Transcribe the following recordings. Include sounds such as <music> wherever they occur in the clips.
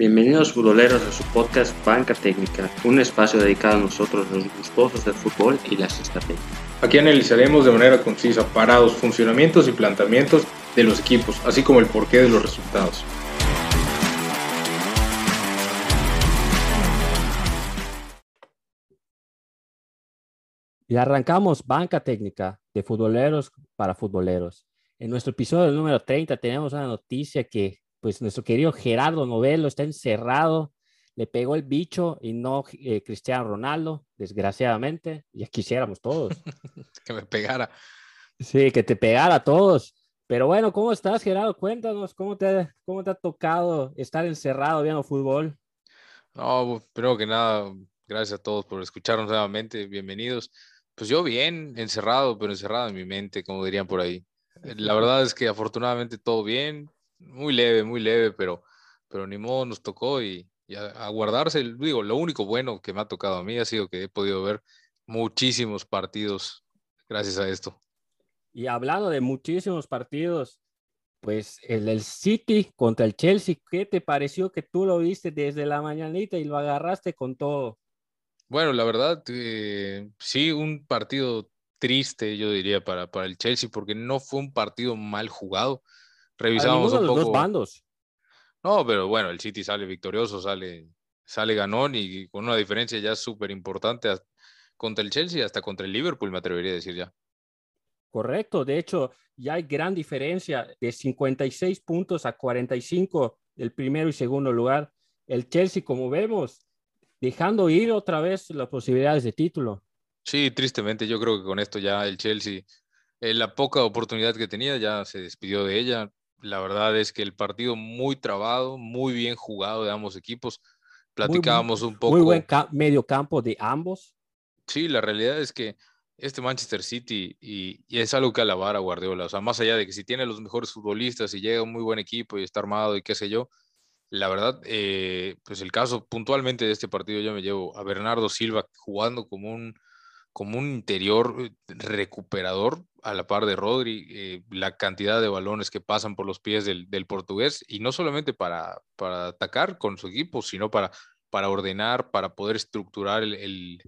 Bienvenidos futboleros a su podcast Banca Técnica, un espacio dedicado a nosotros los gustosos del fútbol y las estrategias. Aquí analizaremos de manera concisa parados, funcionamientos y planteamientos de los equipos, así como el porqué de los resultados. Y arrancamos Banca Técnica de futboleros para futboleros. En nuestro episodio número 30 tenemos una noticia que pues nuestro querido Gerardo Novelo está encerrado, le pegó el bicho y no eh, Cristiano Ronaldo, desgraciadamente, ya quisiéramos todos. <laughs> que me pegara. Sí, que te pegara a todos. Pero bueno, ¿cómo estás, Gerardo? Cuéntanos, ¿cómo te, cómo te ha tocado estar encerrado viendo fútbol? No, primero que nada, gracias a todos por escucharnos nuevamente, bienvenidos. Pues yo bien, encerrado, pero encerrado en mi mente, como dirían por ahí. La verdad es que afortunadamente todo bien, muy leve, muy leve, pero, pero ni modo nos tocó y, a, guardarse. Digo, lo único bueno que me ha tocado a mí ha sido que he podido ver muchísimos partidos gracias a esto. Y hablando de muchísimos partidos, pues el del City contra el Chelsea, ¿qué te pareció que tú lo viste desde la mañanita y lo agarraste con todo? Bueno, la verdad, eh, sí, un partido triste, yo diría, para, para el Chelsea, porque no fue un partido mal jugado. Revisamos un poco. dos bandos. No, pero bueno, el City sale victorioso, sale, sale ganón y con una diferencia ya súper importante contra el Chelsea, hasta contra el Liverpool, me atrevería a decir ya. Correcto, de hecho, ya hay gran diferencia de 56 puntos a 45 el primero y segundo lugar. El Chelsea, como vemos, dejando ir otra vez las posibilidades de título. Sí, tristemente, yo creo que con esto ya el Chelsea, eh, la poca oportunidad que tenía, ya se despidió de ella. La verdad es que el partido muy trabado, muy bien jugado de ambos equipos. Platicábamos un poco. Muy buen medio campo de ambos. Sí, la realidad es que este Manchester City, y, y, es algo que alabar a Guardiola, o sea, más allá de que si tiene los mejores futbolistas y llega un muy buen equipo y está armado y qué sé yo, la verdad, eh, pues el caso puntualmente de este partido yo me llevo a Bernardo Silva jugando como un, como un interior eh, recuperador a la par de Rodri, eh, la cantidad de balones que pasan por los pies del, portugués y no solamente para, para, atacar con su equipo, sino para, para ordenar, para poder estructurar el,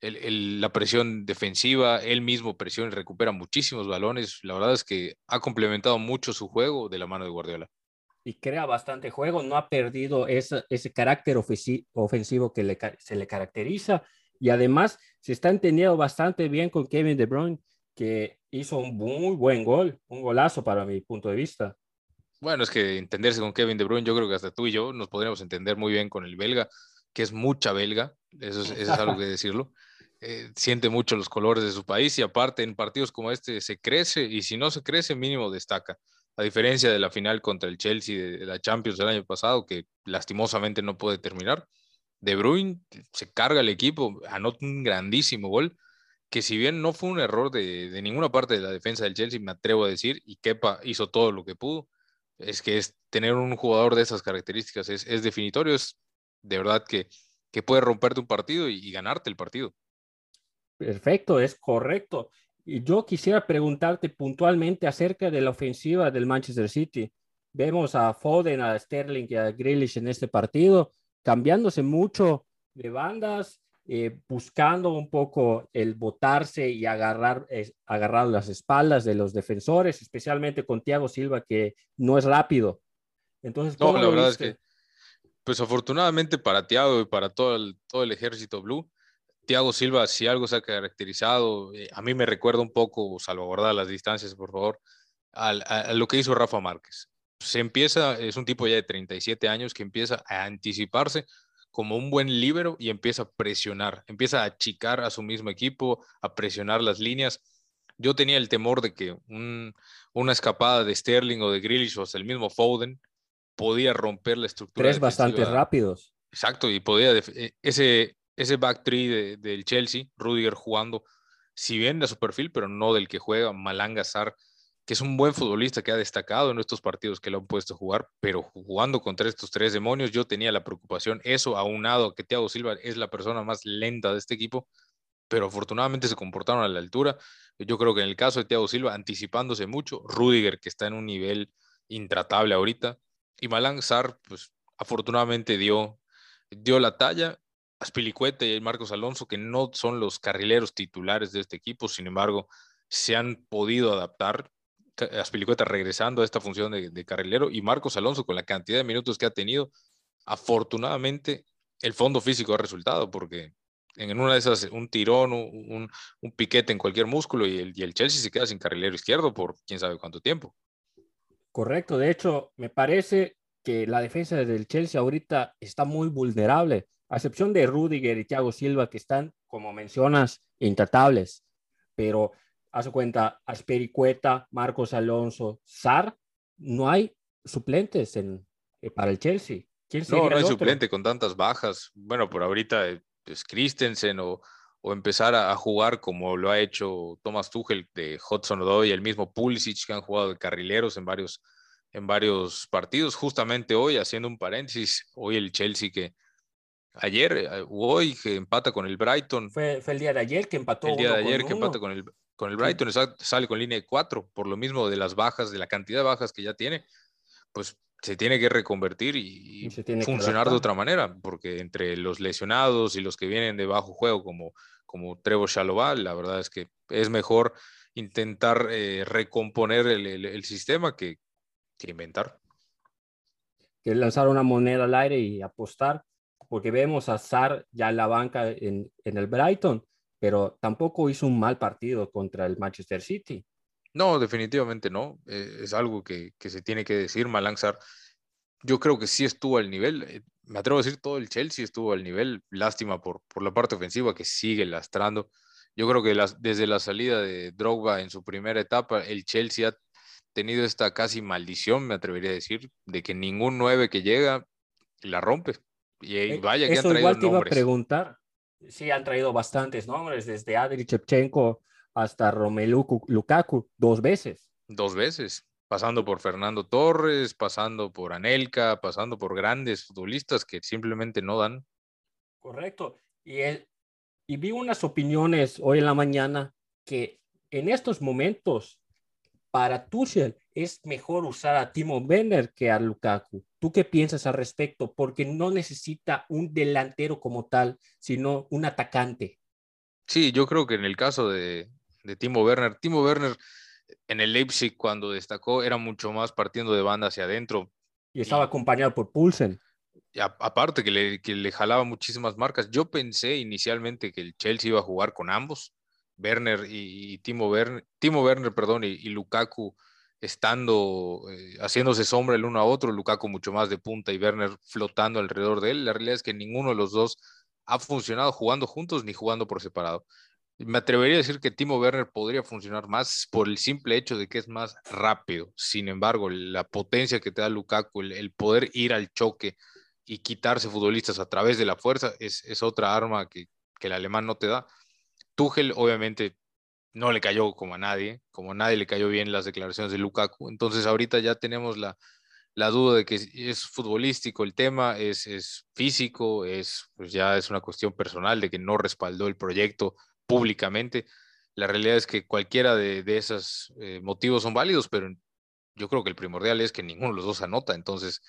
la presión defensiva, él mismo presiona y recupera muchísimos balones. La verdad es que ha complementado mucho su juego de la mano de Guardiola y crea bastante juego, no ha perdido ese, ese carácter ofensivo que le, se le caracteriza y además se está entendiendo bastante bien con Kevin De Bruyne, que hizo un muy buen gol, un golazo para mi punto de vista. Bueno, es que entenderse con Kevin De Bruyne, yo creo que hasta tú y yo nos podríamos entender muy bien con el belga, que es mucha belga, eso es, eso es algo que decirlo. <laughs> Eh, siente mucho los colores de su país y aparte en partidos como este se crece y si no se crece mínimo destaca a diferencia de la final contra el Chelsea de la Champions del año pasado, que lastimosamente no puede terminar, De Bruyne se carga el equipo, anota un grandísimo gol, que si bien no fue un error de, ninguna parte de la defensa del Chelsea, me atrevo a decir, y Kepa hizo todo lo que pudo, es que es tener un jugador de esas características es, definitorio, es de verdad que, que puede romperte un partido y ganarte el partido. Perfecto, es correcto. Y yo quisiera preguntarte puntualmente acerca de la ofensiva del Manchester City. Vemos a Foden, a Sterling y a Grealish en este partido, cambiándose mucho de bandas, eh, buscando un poco el botarse y agarrar, agarrar las espaldas de los defensores, especialmente con Thiago Silva, que no es rápido. Entonces, no, la verdad es que, pues afortunadamente para Thiago y para todo el, todo el ejército blue, Thiago Silva, si algo se ha caracterizado, eh, a mí me recuerda un poco, salvaguardar las distancias, por favor, a, lo que hizo Rafa Márquez. Se empieza, es un tipo ya de 37 años que empieza a anticiparse como un buen líbero y empieza a presionar, empieza a achicar a su mismo equipo, a presionar las líneas. Yo tenía el temor de que una escapada de Sterling o de Grealish o hasta el mismo Foden podía romper la estructura. Tres bastante rápidos. Exacto, y podía, eh, ese, ese back three del Chelsea, Rudiger jugando, si bien de su perfil, pero no del que juega, Malanga Sar, que es un buen futbolista que ha destacado en estos partidos que le han puesto a jugar, pero jugando contra estos tres demonios, yo tenía la preocupación, eso aunado a que Thiago Silva es la persona más lenta de este equipo, pero afortunadamente se comportaron a la altura. Yo creo que en el caso de Thiago Silva, anticipándose mucho, Rudiger, que está en un nivel intratable ahorita, y Malanga Sar, pues afortunadamente dio, dio la talla. Aspilicueta y Marcos Alonso, que no son los carrileros titulares de este equipo, sin embargo, se han podido adaptar. Aspilicueta regresando a esta función de, carrilero y Marcos Alonso con la cantidad de minutos que ha tenido, afortunadamente el fondo físico ha resultado porque en una de esas un tirón, un, un piquete en cualquier músculo y el, y el Chelsea se queda sin carrilero izquierdo por quién sabe cuánto tiempo. Correcto, de hecho, me parece que la defensa del Chelsea ahorita está muy vulnerable, a excepción de Rudiger y Thiago Silva, que están, como mencionas, intratables. Pero, a su cuenta, Aspericueta, Marcos Alonso, Sar, no hay suplentes en, eh, para el Chelsea. no, no hay suplente con tantas bajas. Bueno, por ahorita es pues, Christensen o, o empezar a, jugar como lo ha hecho Thomas Tuchel de Hudson Odoi y el mismo Pulisic que han jugado de carrileros en varios, en varios partidos. Justamente hoy, haciendo un paréntesis, hoy el Chelsea que ayer eh, hoy que empata con el Brighton. Fue, fue, el día de ayer que empató. El día de ayer que empata con el, con el Brighton, sale con línea de cuatro, por lo mismo de las bajas, de la cantidad de bajas que ya tiene, pues se tiene que reconvertir y, funcionar de otra manera, porque entre los lesionados y los que vienen de bajo juego, como, como Trevo Shaloval, la verdad es que es mejor intentar eh, recomponer el, sistema que, que, inventar. Que lanzar una moneda al aire y apostar, porque vemos a Sar ya en la banca en, en el Brighton, pero tampoco hizo un mal partido contra el Manchester City. No, definitivamente no. Eh, es algo que, se tiene que decir. Malanzar, yo creo que sí estuvo al nivel. Eh, me atrevo a decir, todo el Chelsea estuvo al nivel. Lástima por, por la parte ofensiva que sigue lastrando. Yo creo que desde la salida de Drogba en su primera etapa, el Chelsea ha tenido esta casi maldición, me atrevería a decir, de que ningún nueve que llega la rompe. Y eh, vaya que han traído igual te iba a preguntar. Sí, han traído bastantes nombres, desde Adri Chepchenko hasta Romelu Lukaku dos veces. Dos veces, pasando por Fernando Torres, pasando por Anelka, pasando por grandes futbolistas que simplemente no dan. Correcto. Y, y vi unas opiniones hoy en la mañana que en estos momentos para Tuchel es mejor usar a Timo Werner que a Lukaku. ¿Tú qué piensas al respecto? Porque no necesita un delantero como tal, sino un atacante. Sí, yo creo que en el caso de, de Timo Werner. Timo Werner en el Leipzig cuando destacó era mucho más partiendo de banda hacia adentro. Y estaba acompañado por Pulsen. aparte que le, que le jalaba muchísimas marcas. Yo pensé inicialmente que el Chelsea iba a jugar con ambos, Werner y, Timo Werner, Timo Werner, perdón, y, Lukaku estando, eh, haciéndose sombra el uno a otro, Lukaku mucho más de punta y Werner flotando alrededor de él. La realidad es que ninguno de los dos ha funcionado jugando juntos ni jugando por separado. Me atrevería a decir que Timo Werner podría funcionar más por el simple hecho de que es más rápido. Sin embargo, la potencia que te da Lukaku, el, poder ir al choque y quitarse futbolistas a través de la fuerza, es, otra arma que, el alemán no te da. Tuchel, obviamente, no le cayó como a nadie, como a nadie le cayó bien las declaraciones de Lukaku. Entonces, ahorita ya tenemos la, duda de que es futbolístico el tema, es, es físico, es, pues ya es una cuestión personal de que no respaldó el proyecto públicamente. La realidad es que cualquiera de, esos eh, motivos son válidos, pero yo creo que el primordial es que ninguno de los dos anota. Entonces,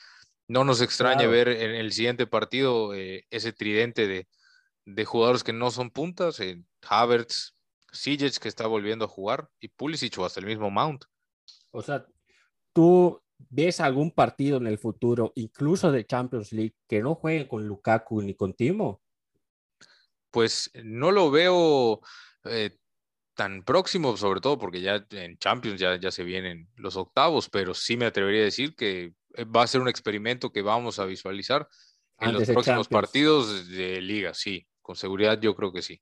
no nos extrañe ver en el siguiente partido eh, ese tridente de, de, jugadores que no son puntas, eh, Havertz, Sijic que está volviendo a jugar y Pulisic o hasta el mismo Mount. O sea, tú ves algún partido en el futuro, incluso de Champions League, que no jueguen con Lukaku ni con Timo pues no lo veo eh, tan próximo, sobre todo porque ya en Champions ya, ya se vienen los octavos, pero sí me atrevería a decir que eh, va a ser un experimento que vamos a visualizar en los próximos partidos de liga, sí, con seguridad yo creo que sí.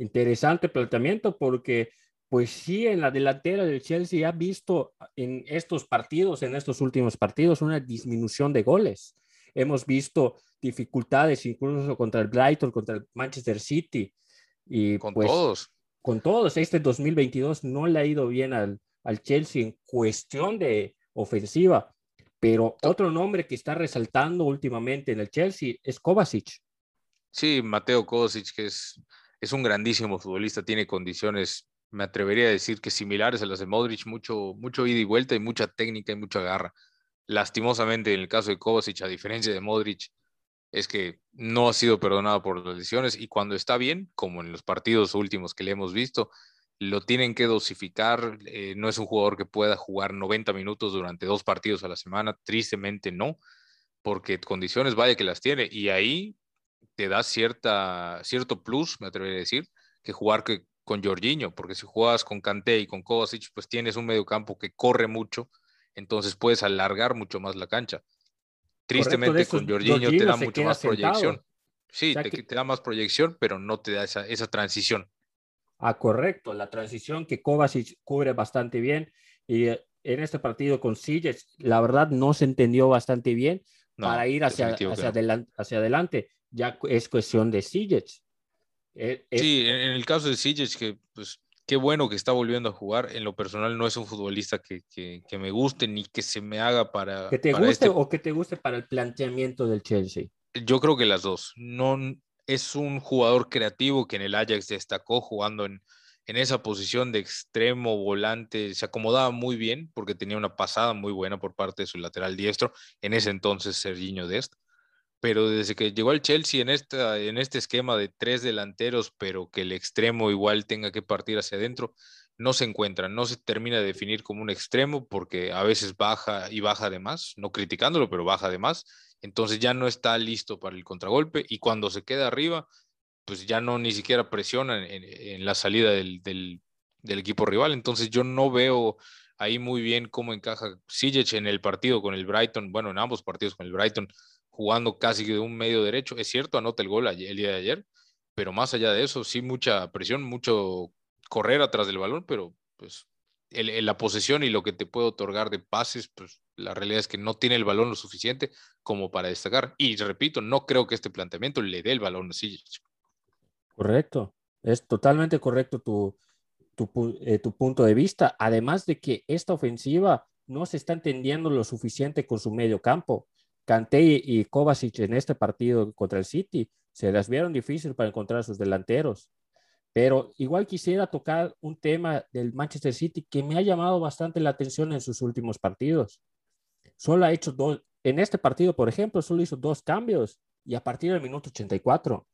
Interesante planteamiento porque pues sí, en la delantera del Chelsea ha visto en estos partidos, en estos últimos partidos, una disminución de goles. Hemos visto dificultades incluso contra el Brighton, contra el Manchester City. Y con pues, todos. Con todos. Este 2022 no le ha ido bien al, al Chelsea en cuestión de ofensiva. Pero otro nombre que está resaltando últimamente en el Chelsea es Kovacic. Sí, Mateo Kovacic, que es, es un grandísimo futbolista, tiene condiciones, me atrevería a decir que similares a las de Modric, mucho, mucho ida y vuelta y mucha técnica y mucha garra. Lastimosamente, en el caso de Kovacic, a diferencia de Modric, es que no ha sido perdonado por las lesiones y cuando está bien, como en los partidos últimos que le hemos visto, lo tienen que dosificar. Eh, no es un jugador que pueda jugar 90 minutos durante dos partidos a la semana, tristemente no, porque condiciones vaya que las tiene y ahí te da cierta, cierto plus, me atrevería a decir, que jugar que, con Jorginho, porque si juegas con Kanté y con Kovacic, pues tienes un medio campo que corre mucho, entonces puedes alargar mucho más la cancha. Tristemente con Jorginho, te da mucho más proyección. Sí, te, da más proyección, pero no te da esa, esa transición. Ah, correcto, la transición que Kovacic cubre bastante bien y eh, en este partido con Sijic, la verdad no se entendió bastante bien para ir hacia, hacia, adelante, hacia adelante. Ya es cuestión de Sijic. E, sí, en el caso de Sijic, que pues qué bueno que está volviendo a jugar. En lo personal no es un futbolista que, que, me guste ni que se me haga para... ¿Que te guste este o que te guste para el planteamiento del Chelsea? Yo creo que las dos. No, es un jugador creativo que en el Ajax destacó jugando en, en esa posición de extremo volante. Se acomodaba muy bien porque tenía una pasada muy buena por parte de su lateral diestro. En ese entonces, Serginho Dest pero desde que llegó al Chelsea en, esta, en este esquema de tres delanteros, pero que el extremo igual tenga que partir hacia adentro, no se encuentra, no se termina de definir como un extremo porque a veces baja y baja de más, no criticándolo, pero baja de más, entonces ya no está listo para el contragolpe y cuando se queda arriba, pues ya no ni siquiera presiona en, la salida del, del, equipo rival, entonces yo no veo ahí muy bien cómo encaja Sijic en el partido con el Brighton, bueno, en ambos partidos con el Brighton, jugando casi de un medio derecho. Es cierto, anota el gol el día de ayer, pero más allá de eso, sí mucha presión, mucho correr atrás del balón, pero pues el, la posesión y lo que te puede otorgar de pases, pues la realidad es que no tiene el balón lo suficiente como para destacar. Y repito, no creo que este planteamiento le dé el balón así. Correcto, es totalmente correcto tu, tu, eh, tu punto de vista. Además de que esta ofensiva no se está entendiendo lo suficiente con su medio campo. Kanté y Kovacic en este partido contra el City se las vieron difícil para encontrar a sus delanteros. Pero igual quisiera tocar un tema del Manchester City que me ha llamado bastante la atención en sus últimos partidos. Solo ha hecho dos, en este partido, por ejemplo, solo hizo dos cambios y a partir del minuto 84.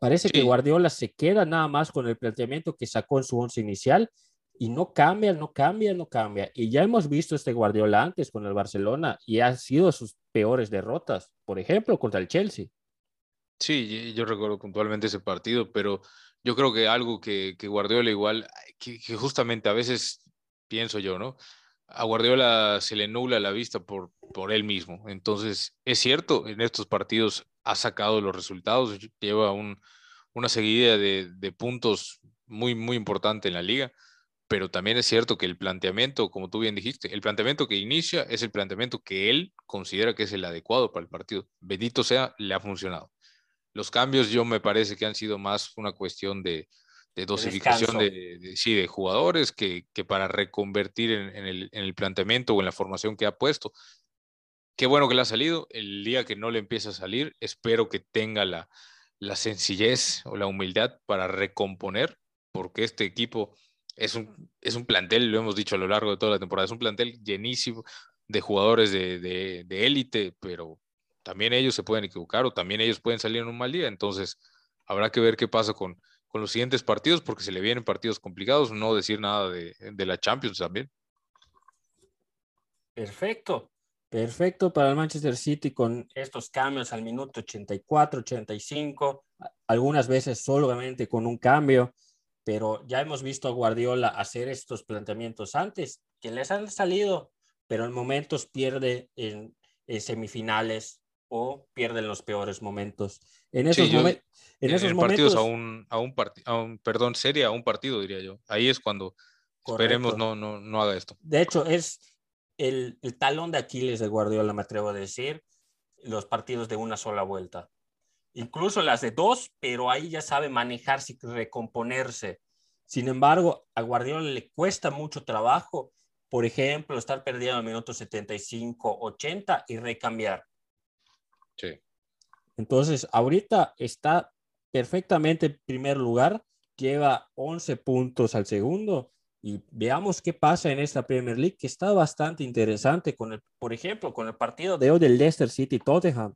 Parece que Guardiola se queda nada más con el planteamiento que sacó en su once inicial y no cambia, no cambia, no cambia. Y ya hemos visto este Guardiola antes con el Barcelona y ha sido sus peores derrotas, por ejemplo, contra el Chelsea. Sí, yo recuerdo puntualmente ese partido, pero yo creo que algo que, que Guardiola igual, que, justamente a veces pienso yo, ¿no? A Guardiola se le nula la vista por, por él mismo. Entonces, es cierto, en estos partidos ha sacado los resultados, lleva un, una seguida de, de puntos muy, muy importante en la liga pero también es cierto que el planteamiento, como tú bien dijiste, el planteamiento que inicia es el planteamiento que él considera que es el adecuado para el partido. Bendito sea, le ha funcionado. Los cambios yo me parece que han sido más una cuestión de, dosificación de, sí, de jugadores que, que para reconvertir en, el, en, el, planteamiento o en la formación que ha puesto. Qué bueno que le ha salido. El día que no le empiece a salir, espero que tenga la, la sencillez o la humildad para recomponer, porque este equipo es un, es un plantel, lo hemos dicho a lo largo de toda la temporada, es un plantel llenísimo de jugadores de élite, pero también ellos se pueden equivocar o también ellos pueden salir en un mal día. Entonces, habrá que ver qué pasa con, con los siguientes partidos, porque se le vienen partidos complicados, no decir nada de, de la Champions también. Perfecto, perfecto para el Manchester City con estos cambios al minuto 84, 85, algunas veces solamente con un cambio pero ya hemos visto a Guardiola hacer estos planteamientos antes, que les han salido, pero en momentos pierde en, semifinales o pierde en los peores momentos. En esos, en esos partidos a un, a un, a un, perdón, serie a un partido, diría yo. Ahí es cuando esperemos no, no, no haga esto. De hecho, es el, el talón de Aquiles de Guardiola, me atrevo a decir, los partidos de una sola vuelta incluso las de dos, pero ahí ya sabe manejarse y recomponerse. Sin embargo, a Guardiola le cuesta mucho trabajo, por ejemplo, estar perdiendo el minuto 75, 80 y recambiar. Sí. Entonces, ahorita está perfectamente en primer lugar, lleva 11 puntos al segundo Y veamos qué pasa en esta Premier League, que está bastante interesante, con el, por ejemplo, con el partido de hoy del Leicester City Tottenham.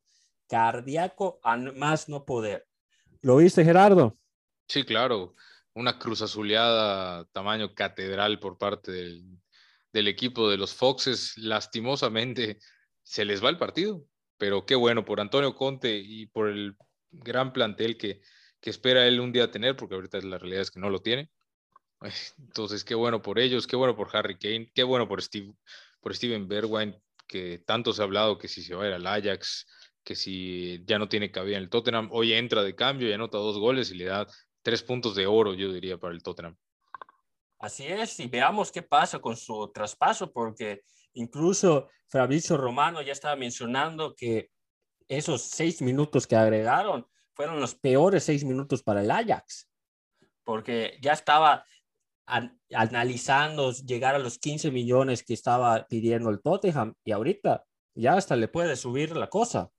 Cardíaco a más no poder. ¿Lo viste, Gerardo? Sí, claro. Una cruz azuleada tamaño catedral por parte del, del equipo de los Foxes. Lastimosamente se les va el partido, pero qué bueno por Antonio Conte y por el gran plantel que, que espera él un día tener, porque ahorita la realidad es que no lo tiene. Entonces, qué bueno por ellos, qué bueno por Harry Kane, qué bueno por, Steve, por Steven Bergwijn, que tanto se ha hablado que si se va a ir al Ajax, que si ya no tiene cabida en el Tottenham, hoy entra de cambio y anota dos goles y le da tres puntos de oro, yo diría, para el Tottenham. Así es, y veamos qué pasa con su traspaso, porque incluso Fabrizio Romano ya estaba mencionando que esos seis minutos que agregaron fueron los peores seis minutos para el Ajax, porque ya estaba analizando llegar a los 15 millones que estaba pidiendo el Tottenham y ahorita ya hasta le puede subir la cosa.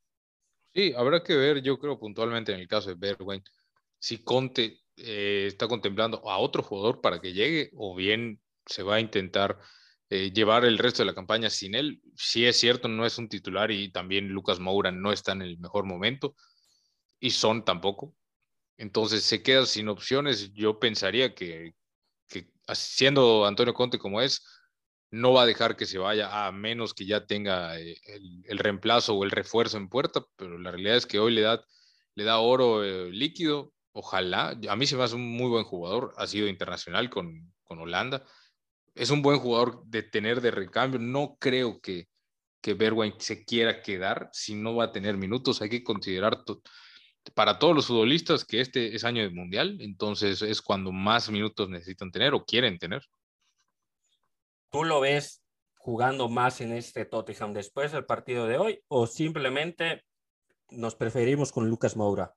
Sí, habrá que ver, yo creo puntualmente en el caso de Bergwijn, si Conte eh, está contemplando a otro jugador para que llegue o bien se va a intentar eh, llevar el resto de la campaña sin él. Si es cierto, no es un titular y también Lucas Moura no está en el mejor momento y Son tampoco. Entonces se queda sin opciones. Yo pensaría que, que siendo Antonio Conte como es, no va a dejar que se vaya a menos que ya tenga eh, el, reemplazo o el refuerzo en puerta, pero la realidad es que hoy le da, le da oro eh, líquido, ojalá, a mí se me hace un muy buen jugador, ha sido internacional con, con Holanda, es un buen jugador de tener de recambio, no creo que, que se quiera quedar si no va a tener minutos, hay que considerar para todos los futbolistas que este es año de mundial, entonces es cuando más minutos necesitan tener o quieren tener. ¿Tú lo ves jugando más en este Tottenham después del partido de hoy o simplemente nos preferimos con Lucas Moura?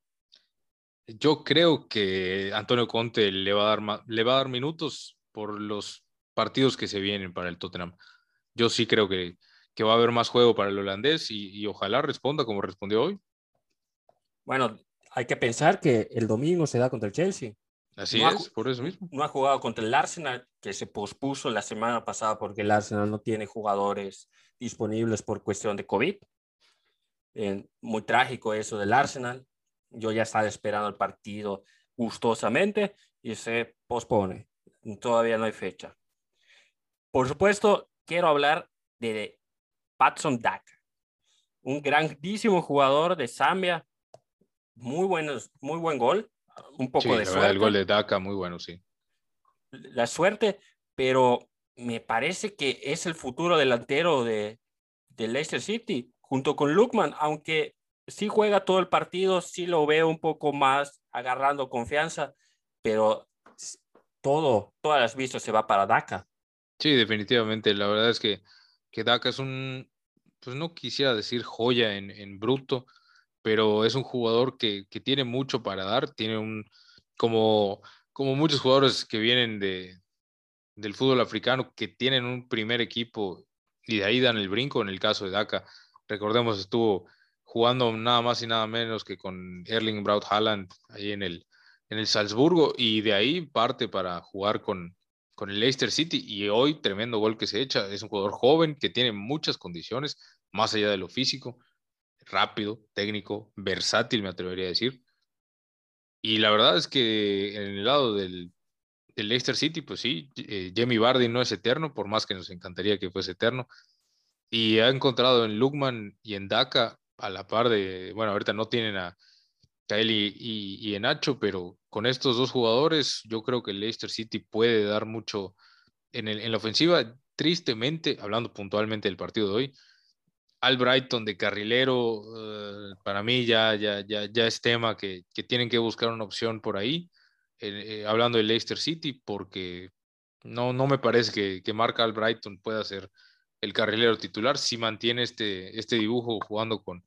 Yo creo que Antonio Conte le va a dar, le va a dar minutos por los partidos que se vienen para el Tottenham. Yo sí creo que, que va a haber más juego para el holandés y, y ojalá responda como respondió hoy. Bueno, hay que pensar que el domingo se da contra el Chelsea. Así es, por eso mismo. No ha jugado contra el Arsenal, que se pospuso la semana pasada porque el Arsenal no tiene jugadores disponibles por cuestión de COVID. Eh, muy trágico eso del Arsenal. Yo ya estaba esperando el partido gustosamente y se pospone. Todavía no hay fecha. Por supuesto, quiero hablar de Patson Dak, un grandísimo jugador de Zambia. Muy, buenos, muy buen gol un poco de suerte. El gol de Daka, muy bueno, sí. La suerte, pero me parece que es el futuro delantero de, de Leicester City, junto con Lukman, aunque sí juega todo el partido, sí lo veo un poco más agarrando confianza, pero todo, todas las vistas se va para Daka. Sí, definitivamente. La verdad es que, que Daka es un, pues no quisiera decir joya en, en bruto, pero es un jugador que, que tiene mucho para dar, tiene un, como, como muchos jugadores que vienen de, del fútbol africano, que tienen un primer equipo y de ahí dan el brinco, en el caso de Daka, recordemos, estuvo jugando nada más y nada menos que con Erling Braut Haaland ahí en el, en el Salzburgo y de ahí parte para jugar con, con el Leicester City y hoy tremendo gol que se echa, es un jugador joven que tiene muchas condiciones, más allá de lo físico, rápido, técnico, versátil, me atrevería a decir. Y la verdad es que en el lado del, del Leicester City, pues sí, eh, Jamie Vardy no es eterno, por más que nos encantaría que fuese eterno. Y ha encontrado en Lukman y en Daka, a la par de, bueno, ahorita no tienen a Kael y, y, en Nacho, pero con estos dos jugadores, yo creo que el Leicester City puede dar mucho en, el, en la ofensiva. Tristemente, hablando puntualmente del partido de hoy, al Brighton de carrilero, eh, para mí ya, ya, ya, ya es tema que, que, tienen que buscar una opción por ahí, eh, hablando de Leicester City, porque no, no me parece que, que Mark Albrighton pueda ser el carrilero titular si mantiene este, este dibujo jugando con,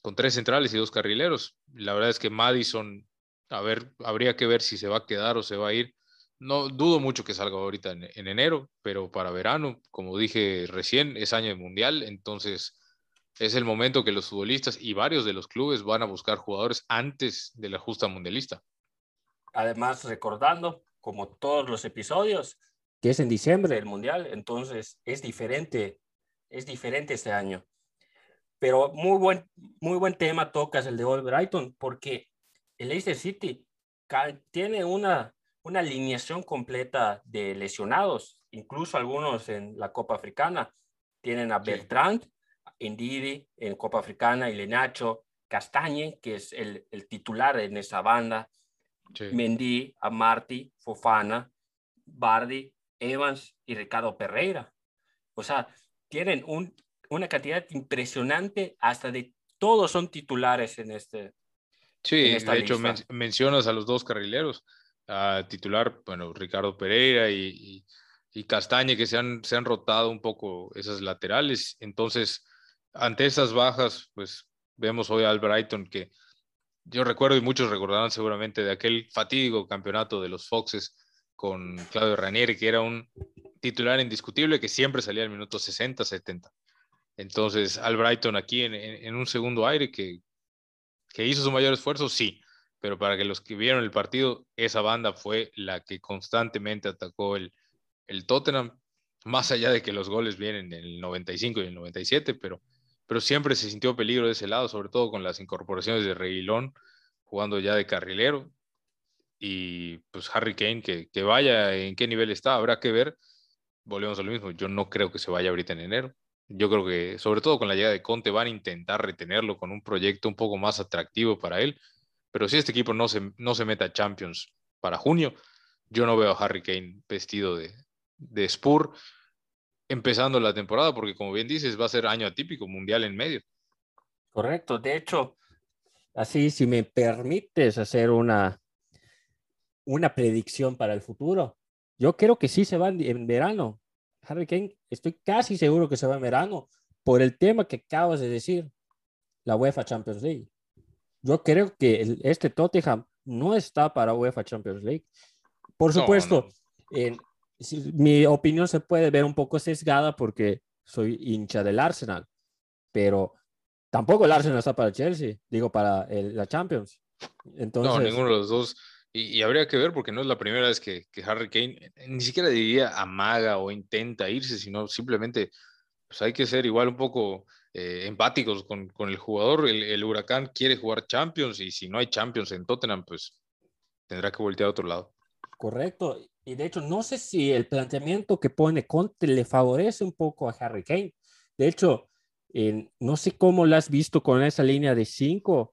con tres centrales y dos carrileros. La verdad es que Madison, a ver, habría que ver si se va a quedar o se va a ir. No dudo mucho que salga ahorita en, enero, pero para verano, como dije recién, es año de mundial, entonces es el momento que los futbolistas y varios de los clubes van a buscar jugadores antes de la justa mundialista. Además, recordando, como todos los episodios, que es en diciembre el Mundial, entonces es diferente, es diferente este año. Pero muy buen, muy buen tema tocas el de Brighton, porque el Leicester City tiene una, una alineación completa de lesionados, incluso algunos en la Copa Africana. Tienen a Bertrand, Ndidi en Copa Africana y Lenacho, Castañe, que es el, el titular en esa banda, Mendy, Amarty, Fofana, Bardi, Evans y Ricardo Pereira. O sea, tienen un, una cantidad impresionante, hasta de todos son titulares en este. Sí, de hecho mencionas a los dos carrileros, a titular, bueno, Ricardo Pereira y, y, Castañe, que se han, se han rotado un poco esas laterales. Entonces, ante esas bajas, pues vemos hoy al Brighton que yo recuerdo y muchos recordarán seguramente de aquel fatídico campeonato de los Foxes con Claudio Ranieri, que era un titular indiscutible que siempre salía al minuto 60, 70. Entonces, al Brighton aquí en, un segundo aire que, que hizo su mayor esfuerzo, sí, pero para que los que vieron el partido, esa banda fue la que constantemente atacó el, el Tottenham, más allá de que los goles vienen en el 95 y el 97, pero, pero siempre se sintió peligro de ese lado, sobre todo con las incorporaciones de Reguilón jugando ya de carrilero y pues Harry Kane que, que vaya en qué nivel está, habrá que ver. Volvemos a lo mismo, yo no creo que se vaya ahorita en enero. Yo creo que, sobre todo con la llegada de Conte, van a intentar retenerlo con un proyecto un poco más atractivo para él. Pero si este equipo no se, no se a Champions para junio, yo no veo a Harry Kane vestido de, de Spur empezando la temporada, porque como bien dices, va a ser año atípico, mundial en medio. Correcto. De hecho, así, si me permites hacer una, una predicción para el futuro, yo creo que sí se va en verano. Harry Kane, estoy casi seguro que se va en verano por el tema que acabas de decir, la UEFA Champions League. Yo creo que este Tottenham no está para UEFA Champions League. Por supuesto, mi opinión se puede ver un poco sesgada porque soy hincha del Arsenal, pero tampoco el Arsenal está para Chelsea, digo para la Champions. Entonces, no, ninguno de los dos y, habría que ver porque no es la primera vez que, Harry Kane eh, ni siquiera diría amaga o intenta irse, sino simplemente pues hay que ser igual un poco eh, empáticos con, con, el jugador. El, huracán quiere jugar Champions y si no hay Champions en Tottenham, pues tendrá que voltear a otro lado. Correcto. Y de hecho, no sé si el planteamiento que pone Conte le favorece un poco a Harry Kane. De hecho, no sé cómo lo has visto con esa línea de cinco.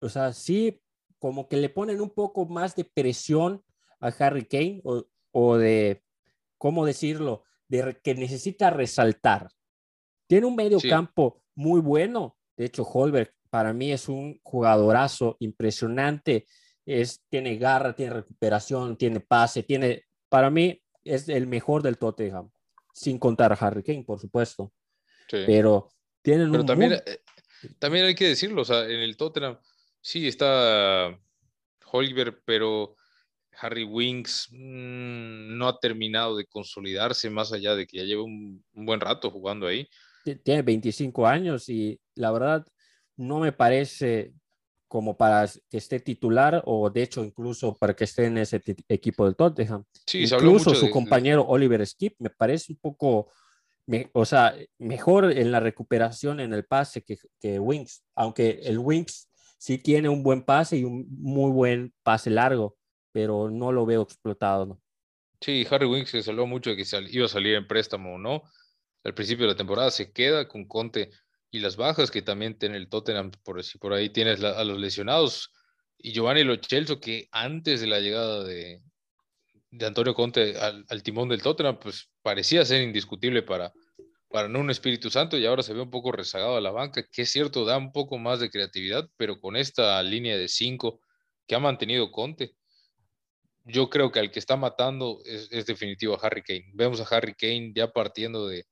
O sea, sí como que le ponen un poco más de presión a Harry Kane o, de, ¿cómo decirlo? De que necesita resaltar. Tiene un medio campo muy bueno. De hecho, Holberg para mí es un jugadorazo impresionante. Es, tiene garra, tiene recuperación, tiene pase, tiene, para mí es el mejor del Tottenham, sin contar a Harry Kane, por supuesto. Pero tienen Pero también, eh, también hay que decirlo, o sea, en el Tottenham Sí, está Holger, pero Harry Winks mm, no ha terminado de consolidarse más allá de que ya lleva un, buen rato jugando ahí. Tiene 25 años y la verdad no me parece como para que esté titular o de hecho incluso para que esté en ese equipo del Tottenham. Sí, incluso su compañero Oliver Skip me parece un poco, o sea, mejor en la recuperación en el pase que, que Winks, aunque el Winks sí tiene un buen pase y un muy buen pase largo, pero no lo veo explotado. ¿no? Sí, Harry Winks se salvó mucho de que iba a salir en préstamo no. Al principio de la temporada se queda con Conte y las bajas que también tiene el Tottenham, por, si por ahí tienes a los lesionados. Y Giovanni Lo Celso, que antes de la llegada de, de Antonio Conte al, al, timón del Tottenham, pues parecía ser indiscutible para, para no un Espíritu Santo y ahora se ve un poco rezagado a la banca, que es cierto, da un poco más de creatividad, pero con esta línea de cinco que ha mantenido Conte, yo creo que al que está matando es, definitivo a Harry Kane. Vemos a Harry Kane ya partiendo de,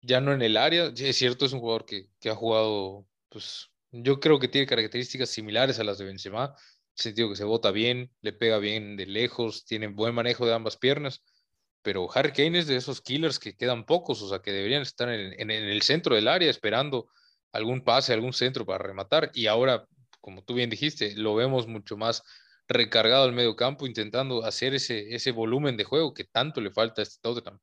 ya no en el área, es cierto, es un jugador que, que ha jugado, pues yo creo que tiene características similares a las de Benzema, en el sentido que se bota bien, le pega bien de lejos, tiene buen manejo de ambas piernas, pero Harry Kane es de esos killers que quedan pocos, o sea, que deberían estar en, el centro del área esperando algún pase, algún centro para rematar. Y ahora, como tú bien dijiste, lo vemos mucho más recargado al medio campo, intentando hacer ese, ese volumen de juego que tanto le falta a este Tottenham.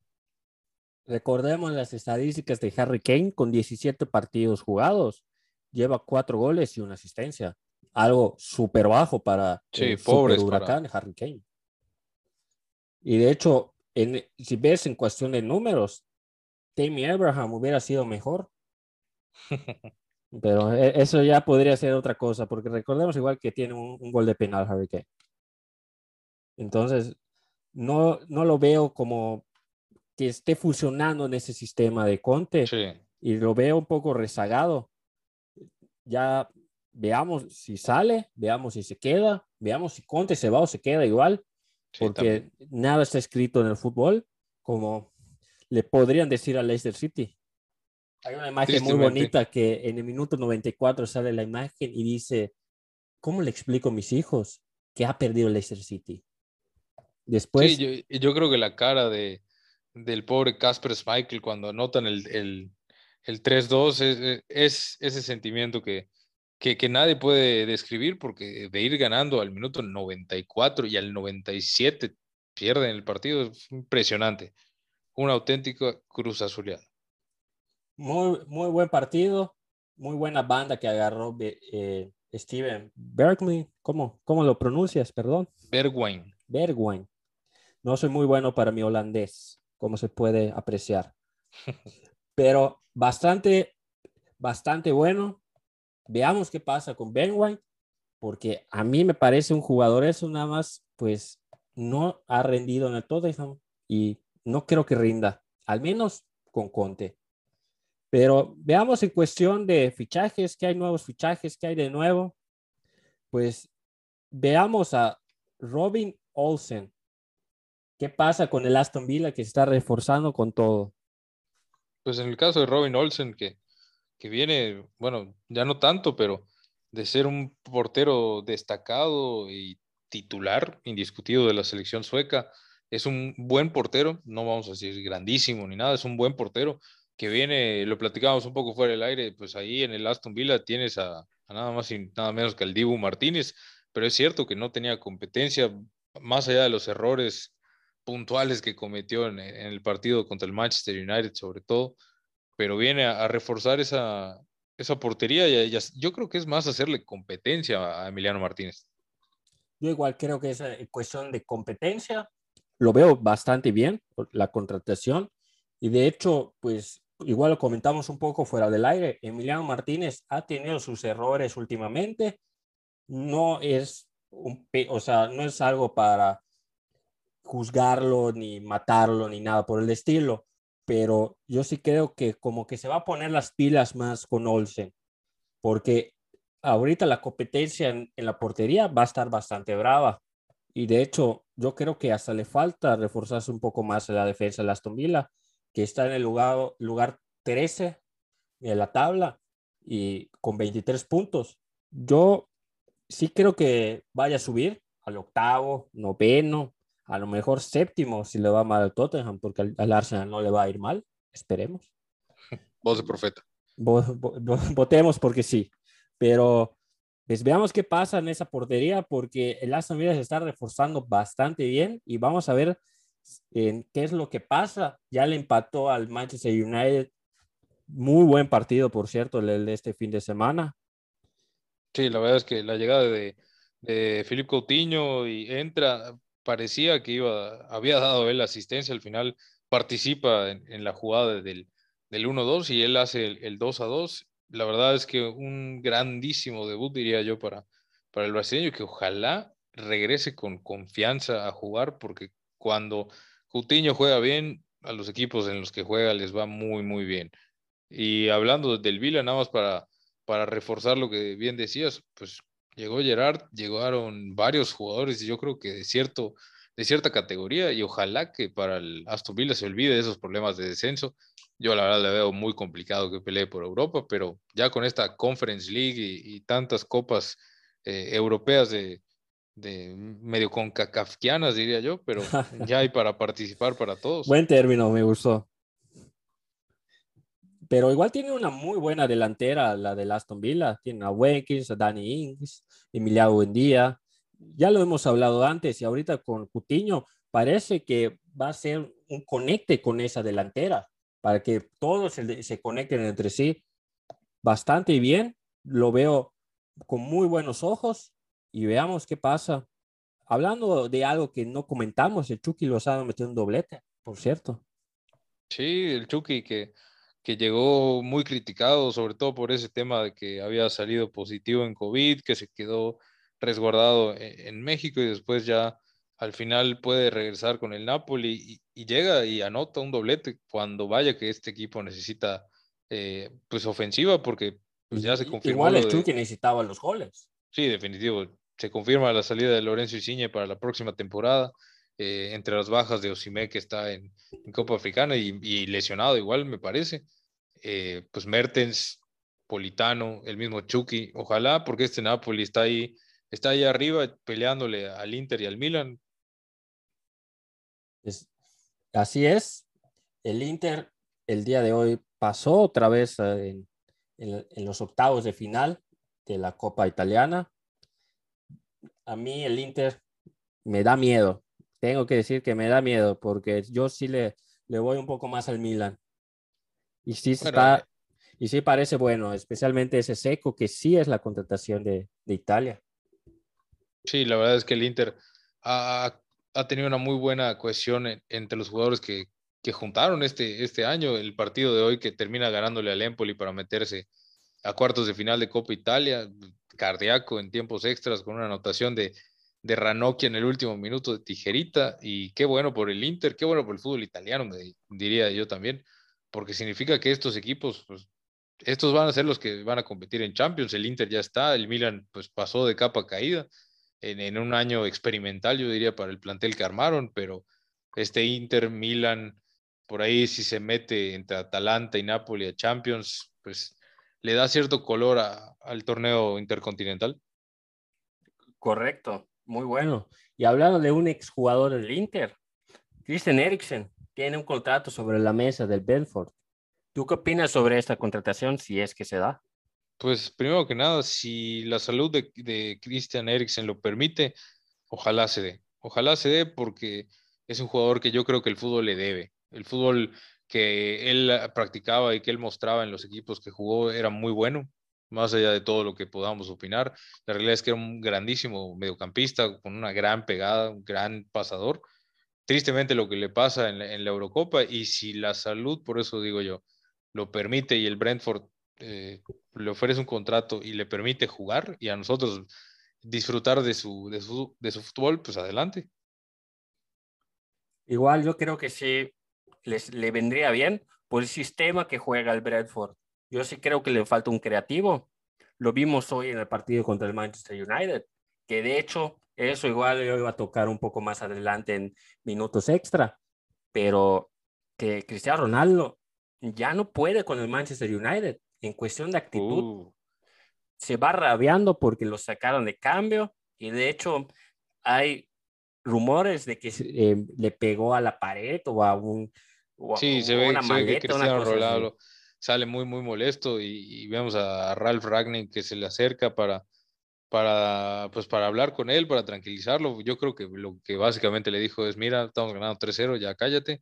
Recordemos las estadísticas de Harry Kane con 17 partidos jugados. Lleva cuatro goles y una asistencia. Algo súper bajo para sí, el pobres huracán Harry Kane. Y de hecho, en, si ves en cuestión de números, Tammy Abraham hubiera sido mejor. <laughs> Pero e, eso ya podría ser otra cosa, porque recordemos igual que tiene un, un gol de penal Harry Kane. Entonces, no, no lo veo como que esté funcionando en ese sistema de Conte Sí. y lo veo un poco rezagado. Ya veamos si sale, veamos si se queda, veamos si Conte se va o se queda igual, sí, porque también. nada está escrito en el fútbol, como le podrían decir a Leicester City. Hay una imagen muy bonita que en el minuto 94 sale la imagen y dice, ¿cómo le explico a mis hijos que ha perdido Leicester City? Después, sí, yo, yo creo que la cara de, del pobre Casper Schmeichel cuando anotan el, el, el 3-2 es, es ese sentimiento que, que, que nadie puede describir porque de ir ganando al minuto 94 y al 97 pierden el partido es impresionante. Una auténtica cruz azuleada. muy, muy buen partido, muy buena banda que agarró eh, Steven Bergman. ¿Cómo, ¿Cómo lo pronuncias? Perdón. Bergwijn. Bergwijn. No soy muy bueno para mi holandés, como se puede apreciar. Pero bastante, bastante bueno. Veamos qué pasa con Bergwijn, porque a mí me parece un jugador eso nada más, pues no ha rendido en el Tottenham y no creo que rinda, al menos con Conte. Pero veamos en cuestión de fichajes, que hay nuevos fichajes, que hay de nuevo. Pues veamos a Robin Olsen. ¿Qué pasa con el Aston Villa que se está reforzando con todo? Pues en el caso de Robin Olsen, que, que viene, bueno, ya no tanto, pero de ser un portero destacado y titular indiscutido de la selección sueca, es un buen portero, no vamos a decir grandísimo ni nada, es un buen portero que viene, lo platicábamos un poco fuera del aire, pues ahí en el Aston Villa tienes a, a nada más y nada menos que al Dibu Martínez, pero es cierto que no tenía competencia, más allá de los errores puntuales que cometió en, el partido contra el Manchester United sobre todo, pero viene a, reforzar esa, esa portería y, y, yo creo que es más hacerle competencia a Emiliano Martínez. Yo igual creo que es cuestión de competencia, lo veo bastante bien, la contratación, y de hecho, pues igual lo comentamos un poco fuera del aire, Emiliano Martínez ha tenido sus errores últimamente, no es o sea, no es algo para juzgarlo ni matarlo ni nada por el estilo, pero yo sí creo que como que se va a poner las pilas más con Olsen, porque ahorita la competencia en, en la portería va a estar bastante brava y de hecho yo creo que hasta le falta reforzarse un poco más la defensa de Aston Villa, que está en el lugar, lugar 13 de la tabla y con 23 puntos. Yo sí creo que vaya a subir al octavo, noveno, a lo mejor séptimo si le va mal al Tottenham, porque al, al Arsenal no le va a ir mal, esperemos. <laughs> Voz de profeta. Votemos porque sí, pero pues veamos qué pasa en esa portería, porque el Aston Villa se está reforzando bastante bien y vamos a ver en qué es lo que pasa. Ya le empató al Manchester United. Muy buen partido, por cierto, el de este fin de semana. Sí, la verdad es que la llegada de, de Filipe Coutinho y entra, parecía que iba, había dado él asistencia, al final participa en, la jugada del, del 1-2 y él hace el, el 2-2. La verdad es que un grandísimo debut, diría yo, para, para el brasileño, que ojalá regrese con confianza a jugar, porque cuando Coutinho juega bien, a los equipos en los que juega les va muy, muy bien. Y hablando del Vila, nada más para, para reforzar lo que bien decías, pues llegó Gerard, llegaron varios jugadores, y yo creo que de, cierto, de cierta categoría, y ojalá que para el Aston Villa se olvide de esos problemas de descenso. Yo la verdad le veo muy complicado que pelee por Europa, pero ya con esta Conference League y, y tantas copas eh, europeas de, de medio concacafquianas, diría yo, pero <laughs> ya hay para participar para todos. Buen término, me gustó. Pero igual tiene una muy buena delantera, la de Aston Villa. Tiene a Watkins, a Danny Ings, Emiliano Buendía. ya lo hemos hablado antes y ahorita con Cutiño, parece que va a ser un conecte con esa delantera para que todos se, conecten entre sí bastante bien. Lo veo con muy buenos ojos y veamos qué pasa. Hablando de algo que no comentamos, el Chucky Lozano metió un doblete, por cierto. Sí, el Chucky que, que llegó muy criticado, sobre todo por ese tema de que había salido positivo en COVID, que se quedó resguardado e, en, México y después ya al final puede regresar con el Napoli y, llega y anota un doblete cuando vaya que este equipo necesita eh, pues ofensiva porque pues, ya se confirmó. Igual el Chucky necesitaba los goles. Sí, definitivo. Se confirma la salida de Lorenzo Insigne para la próxima temporada. Eh, entre las bajas de Osimé que está en, Copa Africana y, lesionado igual me parece. Eh, pues Mertens, Politano, el mismo Chucky, ojalá porque este Napoli está ahí está ahí arriba peleándole al Inter y al Milan. así es. El Inter el día de hoy pasó otra vez eh, en, los octavos de final de la Copa Italiana. A mí el Inter me da miedo. Tengo que decir que me da miedo porque yo sí le, le voy un poco más al Milan. Y sí está, y sí parece bueno, especialmente ese seco que sí es la contratación de Italia. Sí, la verdad es que el Inter ha, tenido una muy buena cohesión entre los jugadores que, juntaron este, este año. El partido de hoy que termina ganándole al Empoli para meterse a cuartos de final de Copa Italia, cardíaco en tiempos extras con una anotación de, de Ranocchia en el último minuto de tijerita. Y qué bueno por el Inter, qué bueno por el fútbol italiano, diría yo también, porque significa que estos equipos, pues, estos van a ser los que van a competir en Champions. El Inter ya está, el Milan pues pasó de capa caída en, un año experimental, yo diría, para el plantel que armaron, pero este Inter, Milan, por ahí si se mete entre Atalanta y Napoli a Champions, pues le da cierto color al torneo intercontinental. Correcto, muy bueno. Y hablando de un exjugador del Inter, Christian Eriksen tiene un contrato sobre la mesa del Belfort. ¿Tú qué opinas sobre esta contratación si es que se da? Pues primero que nada, si la salud de, Christian Eriksen lo permite, ojalá se dé. Ojalá se dé porque es un jugador que yo creo que el fútbol le debe. El fútbol que él practicaba y que él mostraba en los equipos que jugó era muy bueno, más allá de todo lo que podamos opinar. La realidad es que era un grandísimo mediocampista con una gran pegada, un gran pasador. Tristemente lo que le pasa en la, Eurocopa y si la salud, por eso digo yo, lo permite y el Brentford eh, le ofrece un contrato y le permite jugar y a nosotros disfrutar de su, de su, de su fútbol, pues adelante. Igual yo creo que sí les, le vendría bien por el sistema que juega el Bradford. Yo sí creo que le falta un creativo. Lo vimos hoy en el partido contra el Manchester United, que de hecho eso igual yo iba a tocar un poco más adelante en minutos extra, pero que Cristiano Ronaldo ya no puede con el Manchester United en cuestión de actitud, uh. se va rabiando porque lo sacaron de cambio y de hecho hay rumores de que eh, le pegó a la pared o a un... sí, se, ve, que Cristiano Ronaldo sale muy, muy molesto y, vemos a Ralph Ragnick que se le acerca para, para, pues para hablar con él, para tranquilizarlo. Yo creo que lo que básicamente le dijo es, mira, estamos ganando 3-0, ya cállate.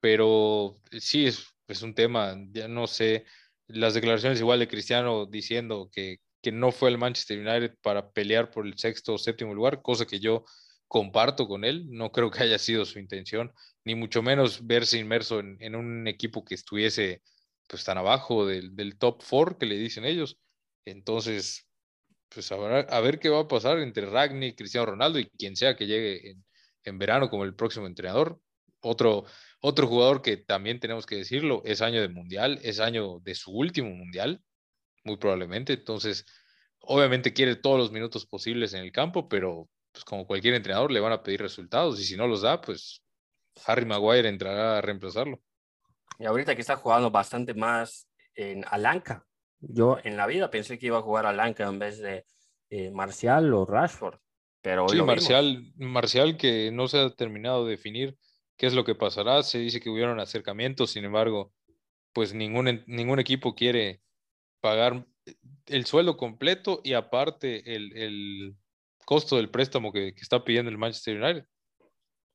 Pero sí, es, es un tema, ya no sé, las declaraciones igual de Cristiano diciendo que, que no fue al Manchester United para pelear por el sexto o séptimo lugar, cosa que yo comparto con él, no creo que haya sido su intención, ni mucho menos verse inmerso en, en un equipo que estuviese pues tan abajo del, del, top four que le dicen ellos. Entonces, pues a ver, a ver qué va a pasar entre Ragni, Cristiano Ronaldo y quien sea que llegue en, en verano como el próximo entrenador. Otro, otro jugador que también tenemos que decirlo, es año de mundial, es año de su último mundial, muy probablemente. Entonces, obviamente quiere todos los minutos posibles en el campo, pero pues como cualquier entrenador le van a pedir resultados y si no los da, pues Harry Maguire entrará a reemplazarlo. Y ahorita que está jugando bastante más en Alanca. Yo en la vida pensé que iba a jugar Alanca en vez de eh, Marcial o Rashford. Pero sí, Marcial, Marcial que no se ha terminado de definir qué es lo que pasará. Se dice que hubieron acercamientos, sin embargo, pues ningún, ningún equipo quiere pagar el sueldo completo y aparte el, costo del préstamo que, que está pidiendo el Manchester United.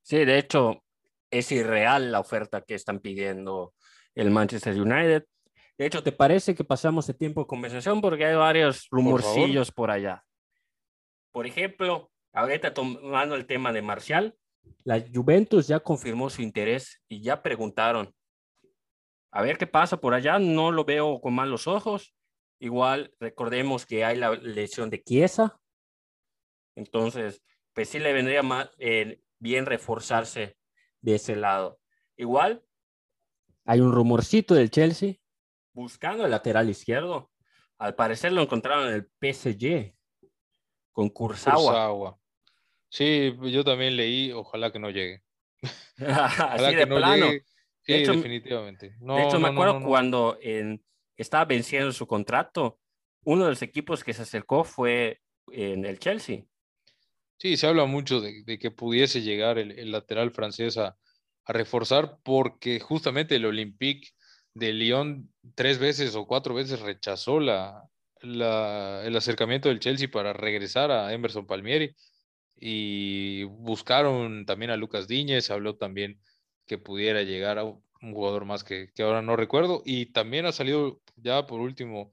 Sí, de hecho, es irreal la oferta que están pidiendo el Manchester United. De hecho, ¿te parece que pasamos de tiempo de conversación? Porque hay varios rumorcillos por, allá. Por ejemplo, ahorita tomando el tema de Marcial, la Juventus ya confirmó su interés y ya preguntaron. A ver qué pasa por allá. No lo veo con malos ojos. Igual recordemos que hay la lesión de Chiesa. Entonces, pues sí le vendría más, eh, bien reforzarse de ese lado. Igual, hay un rumorcito del Chelsea buscando el lateral izquierdo. Al parecer lo encontraron en el PSG con Kurzawa. Sí, yo también leí, ojalá que no llegue. <laughs> ojalá que no llegue. Sí, definitivamente. de hecho, me acuerdo cuando estaba venciendo su contrato, uno de los equipos que se acercó fue en el Chelsea. Sí, se habla mucho de, que pudiese llegar el, lateral francés a, reforzar porque justamente el Olympique de Lyon tres veces o cuatro veces rechazó la, el acercamiento del Chelsea para regresar a Emerson Palmieri. Y buscaron también a Lucas Diñez, habló también que pudiera llegar a un jugador más que, que ahora no recuerdo. Y también ha salido ya por último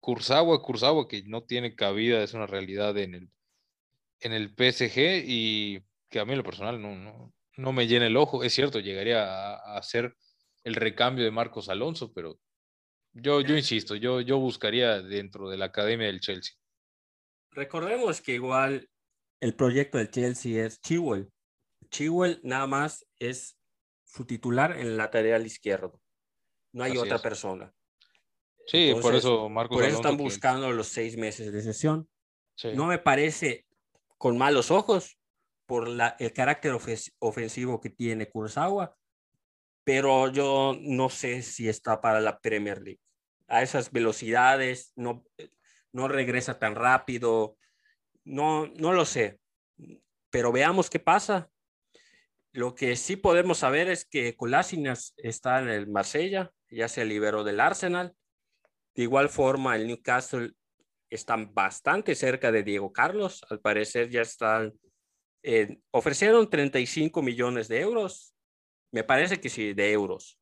Kurzawa, Kurzawa que no tiene cabida, es una realidad en el, en el PSG y que a mí en lo personal no, no, no me llena el ojo. Es cierto, llegaría a, hacer el recambio de Marcos Alonso, pero yo, yo insisto, yo, yo buscaría dentro de la academia del Chelsea. Recordemos que igual el proyecto del Chelsea es Chiwell. Chiwell nada más es su titular en el lateral izquierdo. No hay otra persona. Sí, por eso Marcos Por eso están buscando los seis meses de sesión. No me parece con malos ojos por el carácter ofensivo que tiene Kurosawa, pero yo no sé si está para la Premier League. A esas velocidades, no, regresa tan rápido, no, no lo sé, pero veamos qué pasa. Lo que sí podemos saber es que Colasinas está en el Marsella, ya se liberó del Arsenal. De igual forma, el Newcastle están bastante cerca de Diego Carlos. Al parecer ya están, eh, ofrecieron 35 millones de euros. Me parece que sí, de euros.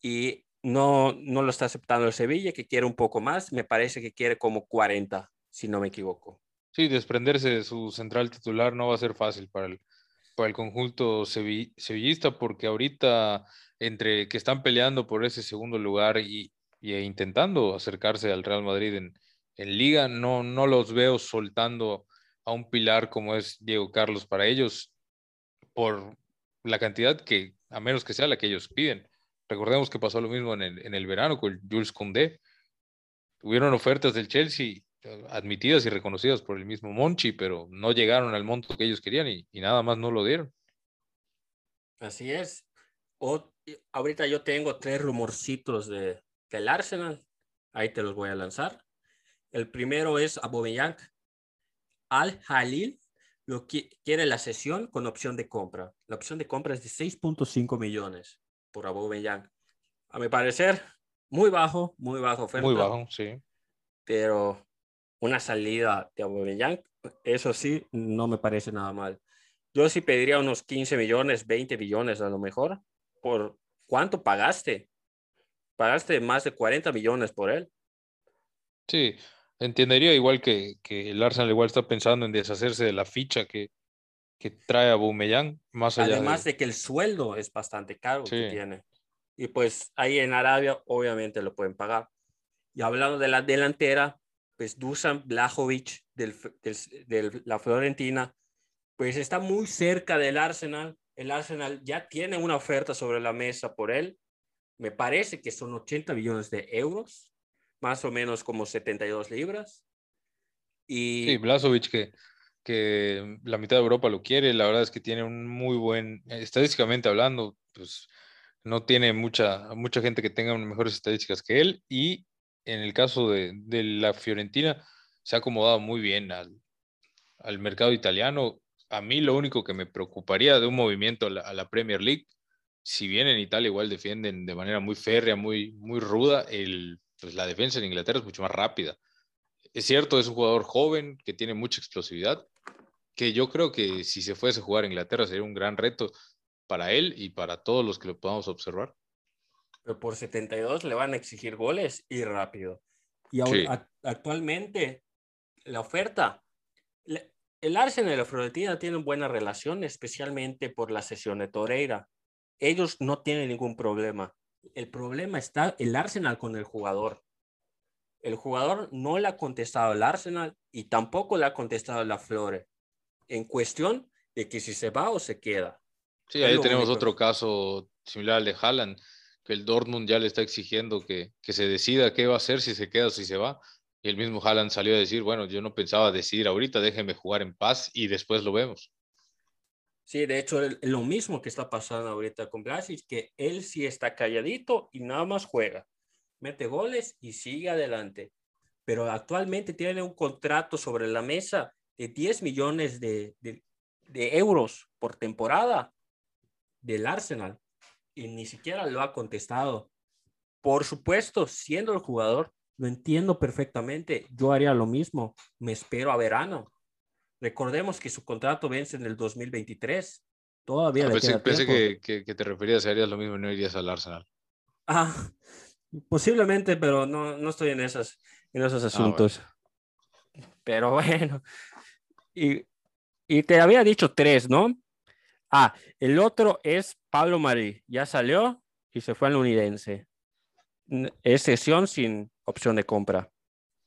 Y no, no lo está aceptando el Sevilla, que quiere un poco más. Me parece que quiere como 40, si no me equivoco. Sí, desprenderse de su central titular no va a ser fácil para el, para el conjunto sevillista, porque ahorita entre que están peleando por ese segundo lugar y, y intentando acercarse al Real Madrid en, en liga, no, no los veo soltando a un pilar como es Diego Carlos para ellos por la cantidad que, a menos que sea la que ellos piden. Recordemos que pasó lo mismo en el, en el verano con Jules Condé. Tuvieron ofertas del Chelsea eh, admitidas y reconocidas por el mismo Monchi, pero no llegaron al monto que ellos querían y, nada más no lo dieron. Así es. O, ahorita yo tengo tres rumorcitos de, del Arsenal. Ahí te los voy a lanzar. El primero es Aubameyang. Al Halil lo quiere la sesión con opción de compra. La opción de compra es de 6.5 millones por Aubameyang. A mi parecer, muy bajo, muy bajo oferta. Muy bajo, sí. Pero una salida de Aubameyang, eso sí, no me parece nada mal. Yo sí pediría unos 15 millones, 20 millones a lo mejor. ¿Por cuánto pagaste? Pagaste más de 40 millones por él. Sí, Entendería igual que, que, el Arsenal igual está pensando en deshacerse de la ficha que, que trae a Bumellán, más allá Además de... que el sueldo es bastante caro que tiene. Y pues ahí en Arabia obviamente lo pueden pagar. Y hablando de la delantera, pues Dusan Blajovic del, del, la Florentina, pues está muy cerca del Arsenal. El Arsenal ya tiene una oferta sobre la mesa por él. Me parece que son 80 millones de euros más o menos como 72 libras. Y... Sí, Blazovic que, que la mitad de Europa lo quiere, la verdad es que tiene un muy buen, estadísticamente hablando, pues no tiene mucha, mucha gente que tenga mejores estadísticas que él y en el caso de, de la Fiorentina se ha acomodado muy bien al, al, mercado italiano. A mí lo único que me preocuparía de un movimiento a la, a la, Premier League, si bien en Italia igual defienden de manera muy férrea, muy, muy ruda, el pues la defensa en Inglaterra es mucho más rápida. es cierto, es un jugador joven que tiene mucha explosividad, que yo creo que si se fuese a jugar a Inglaterra sería un gran reto para él y para todos los que lo podamos observar. Pero por 72 le van a exigir goles y rápido. Y actualmente la oferta, el Arsenal y la Fiorentina tienen buena relación, especialmente por la sesión de Toreira. Ellos no tienen ningún problema. El problema está el Arsenal con el jugador. El jugador no le ha contestado al Arsenal y tampoco le ha contestado a la Flore. En cuestión de que si se va o se queda. Sí, ahí tenemos otro caso similar al de Haaland, que el Dortmund ya le está exigiendo que, que se decida qué va a hacer, si se queda o si se va. Y el mismo Haaland salió a decir, bueno, yo no pensaba decidir ahorita, déjeme jugar en paz y después lo vemos. Sí, de hecho, lo mismo que está pasando ahorita con Blasic, que él sí está calladito y nada más juega. Mete goles y sigue adelante. Pero actualmente tiene un contrato sobre la mesa de 10 millones de, de euros por temporada del Arsenal y ni siquiera lo ha contestado. Por supuesto, siendo el jugador, lo entiendo perfectamente. Yo haría lo mismo. Me espero a verano. Recordemos que su contrato vence en el 2023. Todavía ah, pensé, pensé que, que, te referías a harías lo mismo y no irías al Arsenal. Ah, posiblemente, pero no, no estoy en, esas, en esos ah, asuntos. Pero bueno. Y, y te había dicho tres, ¿no? Ah, el otro es Pablo Marí. Ya salió y se fue al Unidense. Es sesión sin opción de compra.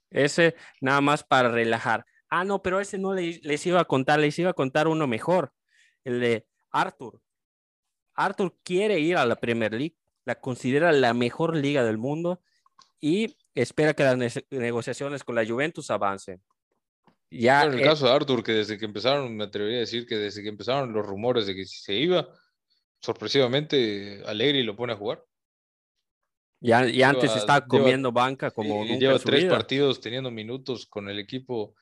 Ese nada más para relajar. Ah, no, pero ese no les, iba a contar, les iba a contar uno mejor. El de Arthur. Arthur quiere ir a la Premier League, la considera la mejor liga del mundo y espera que las negociaciones con la Juventus avancen. Ya, en el caso de Arthur, que desde que empezaron, me atrevería a decir que desde que empezaron los rumores de que si se iba, sorpresivamente Alegri lo pone a jugar. Ya, y antes estaba comiendo banca como y, Lleva tres partidos teniendo minutos con el equipo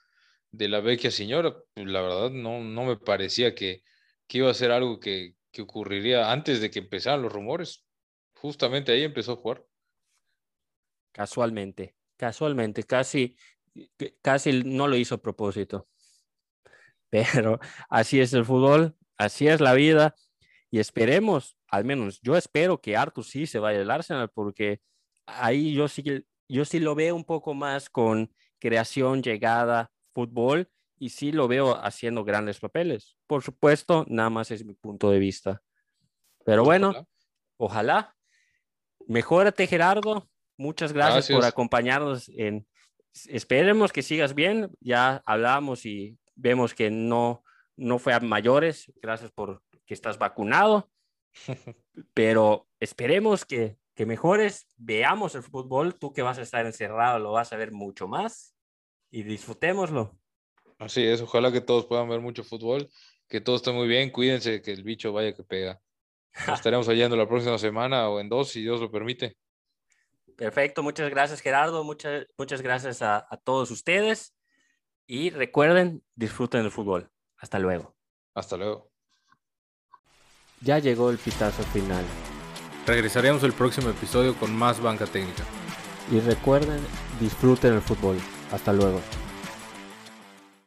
de la vecchia señora. La verdad, no, no me parecía que, que iba a ser algo que, que ocurriría antes de que empezaran los rumores. Justamente ahí empezó a jugar. Casualmente, casualmente, casi casi no lo hizo a propósito. <laughs> Pero así es el fútbol, así es la vida y esperemos, al menos yo espero que Arthur sí se vaya al Arsenal porque ahí yo sí, yo sí lo veo un poco más con creación, llegada, fútbol y sí lo veo haciendo grandes papeles. Por supuesto, nada más es mi punto de vista. Pero bueno, ojalá. Mejórate, Gerardo. Muchas gracias. por acompañarnos en esperemos que sigas bien. Ya hablamos y vemos que no, no fue a mayores. Gracias por que estás vacunado. <laughs> Pero esperemos que, que mejores. Veamos el fútbol. Tú que vas a estar encerrado lo vas a ver mucho más y disfrutémoslo. Así es. Ojalá que todos puedan ver mucho fútbol. Que todo esté muy bien. Cuídense que el bicho vaya que pega. Nos estaremos hallando la próxima semana o en dos, si Dios lo permite. Perfecto, muchas gracias Gerardo, muchas, muchas gracias a, todos ustedes y recuerden, disfruten del fútbol. Hasta luego. Hasta luego. Ya llegó el pitazo final. Regresaremos el próximo episodio con más banca técnica. Y recuerden, disfruten el fútbol. Hasta luego.